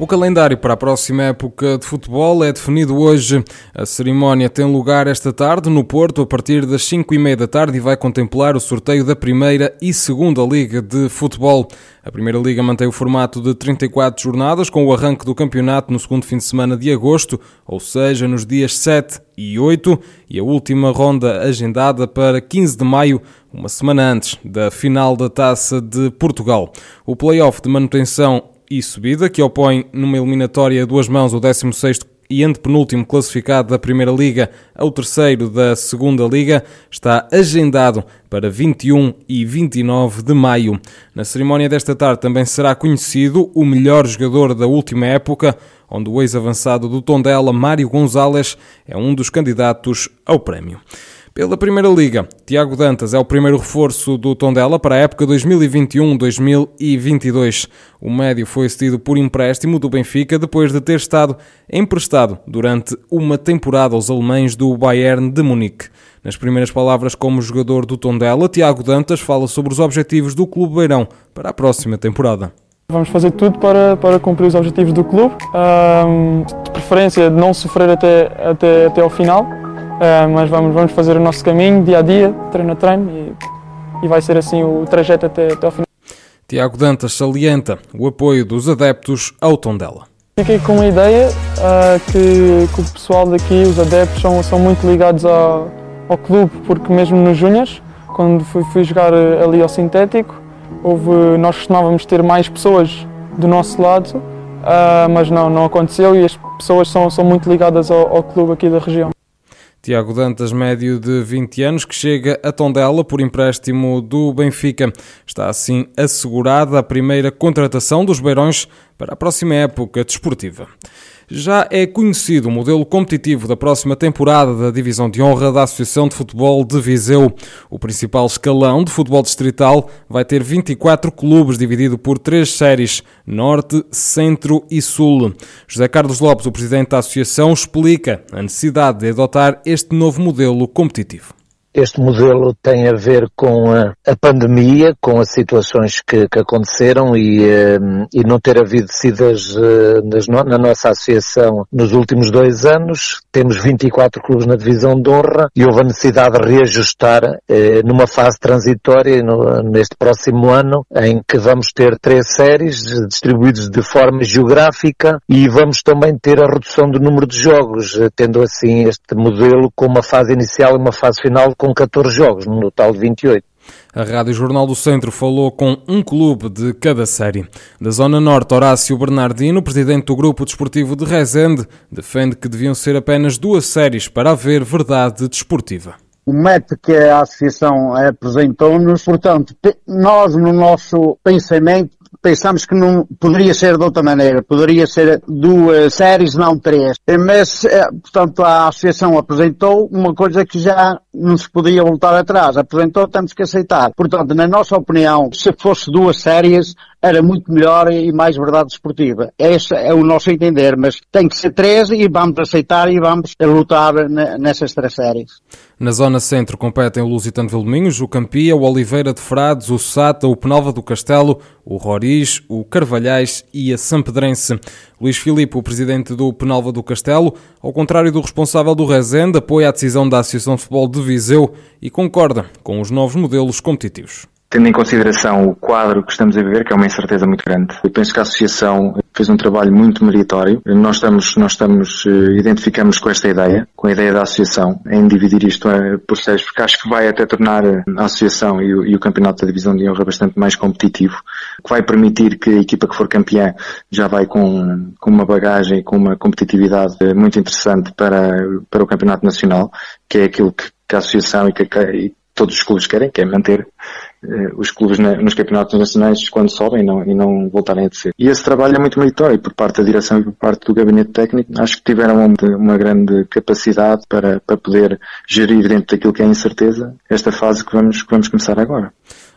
O calendário para a próxima época de futebol é definido hoje. A cerimónia tem lugar esta tarde no Porto a partir das 5 e meia da tarde e vai contemplar o sorteio da primeira e segunda Liga de Futebol. A Primeira Liga mantém o formato de 34 jornadas com o arranque do campeonato no segundo fim de semana de agosto, ou seja, nos dias 7 e 8, e a última ronda agendada para 15 de maio, uma semana antes da final da Taça de Portugal. O play-off de manutenção e subida, que opõe numa eliminatória a duas mãos o 16º e antepenúltimo classificado da Primeira Liga ao terceiro da Segunda Liga, está agendado para 21 e 29 de maio. Na cerimónia desta tarde também será conhecido o melhor jogador da última época, onde o ex-avançado do Tondela, Mário Gonzalez, é um dos candidatos ao prémio. Pela Primeira Liga, Tiago Dantas é o primeiro reforço do Tondela para a época 2021-2022. O médio foi cedido por empréstimo do Benfica depois de ter estado emprestado durante uma temporada aos alemães do Bayern de Munique. Nas primeiras palavras como jogador do Tondela, Tiago Dantas fala sobre os objetivos do Clube Beirão para a próxima temporada. Vamos fazer tudo para, para cumprir os objetivos do clube, um, de preferência não sofrer até, até, até ao final Uh, mas vamos, vamos fazer o nosso caminho dia a dia, treino a treino e, e vai ser assim o trajeto até, até ao final. Tiago Dantas salienta o apoio dos adeptos ao Tondela. Fiquei com uma ideia uh, que, que, o pessoal daqui, os adeptos, são, são muito ligados ao, ao clube, porque mesmo nos Júniors, quando fui, fui jogar ali ao sintético, houve, nós costumávamos ter mais pessoas do nosso lado, uh, mas não, não aconteceu e as pessoas são, são muito ligadas ao, ao clube aqui da região. Tiago Dantas, médio de 20 anos, que chega a Tondela por empréstimo do Benfica. Está assim assegurada a primeira contratação dos Beirões para a próxima época desportiva. Já é conhecido o modelo competitivo da próxima temporada da Divisão de Honra da Associação de Futebol de Viseu. O principal escalão de futebol distrital vai ter 24 clubes, dividido por três séries: Norte, Centro e Sul. José Carlos Lopes, o presidente da associação, explica a necessidade de adotar este novo modelo competitivo. Este modelo tem a ver com a, a pandemia, com as situações que, que aconteceram e, uh, e, não ter havido decidas uh, na nossa associação nos últimos dois anos. Temos 24 clubes na divisão de honra e houve a necessidade de reajustar uh, numa fase transitória no, neste próximo ano em que vamos ter três séries distribuídas de forma geográfica e vamos também ter a redução do número de jogos, tendo assim este modelo com uma fase inicial e uma fase final com 14 jogos, no total de 28. A Rádio Jornal do Centro falou com um clube de cada série. Da Zona Norte, Horácio Bernardino, presidente do Grupo Desportivo de Rezende, defende que deviam ser apenas duas séries para haver verdade desportiva o método que a Associação apresentou-nos. Portanto, nós, no nosso pensamento, pensamos que não poderia ser de outra maneira, poderia ser duas séries, não três. Mas, eh, portanto, a associação apresentou uma coisa que já não se podia voltar atrás. Apresentou, temos que aceitar. Portanto, na nossa opinião, se fosse duas séries, era muito melhor e mais verdade esportiva. Esse é o nosso entender, mas tem que ser três e vamos aceitar e vamos lutar nessas três séries. Na zona centro competem o Lusitano Vilminhos, o Campia, o Oliveira de Frades, o Sata, o Penalva do Castelo, o Roriz, o Carvalhais e a Sampedrense. Luís Filipe, o presidente do Penalva do Castelo, ao contrário do responsável do Rezende, apoia a decisão da Associação de Futebol de Viseu e concorda com os novos modelos competitivos tendo em consideração o quadro que estamos a viver, que é uma incerteza muito grande. Eu penso que a Associação fez um trabalho muito meritório. Nós estamos, nós estamos, eh, identificamos com esta ideia, com a ideia da Associação, em dividir isto eh, por séries, porque acho que vai até tornar a Associação e o, e o Campeonato da Divisão de Honra bastante mais competitivo, que vai permitir que a equipa que for campeã já vai com, com uma bagagem, com uma competitividade muito interessante para, para o Campeonato Nacional, que é aquilo que, que a Associação e que, e todos os clubes querem, que é manter eh, os clubes nos campeonatos nacionais quando sobem não, e não voltarem a descer. E esse trabalho é muito meritório por parte da direção e por parte do gabinete técnico. Acho que tiveram uma, grande capacidade para, para poder gerir dentro daquilo que é incerteza esta fase que vamos, que vamos começar agora.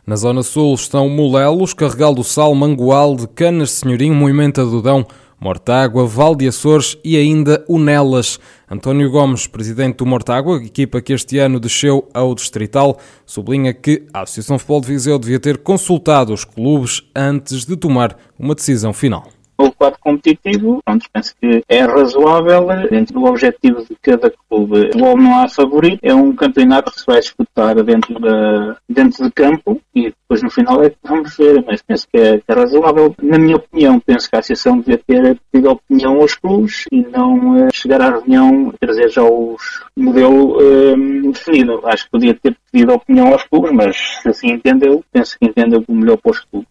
Na Zona Sul estão Molelos, Carregal do Sal, Mangual, de Canas, Senhorinho, Moimenta do Dão, Mortágua, Val de Açores e ainda o Nelas. António Gomes, presidente do Mortágua, equipa que este ano desceu ao Distrital, sublinha que a Associação Futebol de Viseu devia ter consultado os clubes antes de tomar uma decisão final o quadro competitivo, pronto, penso que é razoável dentro do objetivo de cada clube. Logo não há favorito, é um campeonato que se vai disputar dentro, da, dentro de campo e depois no final é que vamos ver, mas penso que é, que é razoável. Na minha opinião, penso que a Associação devia ter pedido opinião aos clubes e não uh, chegar à reunião trazer já os modelo uh, definido. Acho que podia ter pedido opinião aos clubes, mas se assim entendeu, penso que entendeu o melhor para os clubes.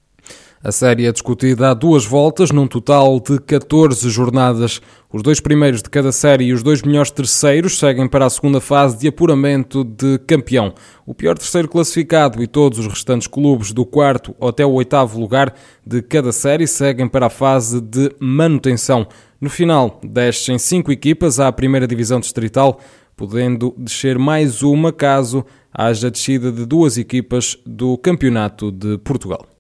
A série é discutida há duas voltas, num total de 14 jornadas. Os dois primeiros de cada série e os dois melhores terceiros seguem para a segunda fase de apuramento de campeão. O pior terceiro classificado e todos os restantes clubes do quarto até o oitavo lugar de cada série seguem para a fase de manutenção. No final, descem cinco equipas à primeira divisão distrital, podendo descer mais uma caso haja descida de duas equipas do Campeonato de Portugal.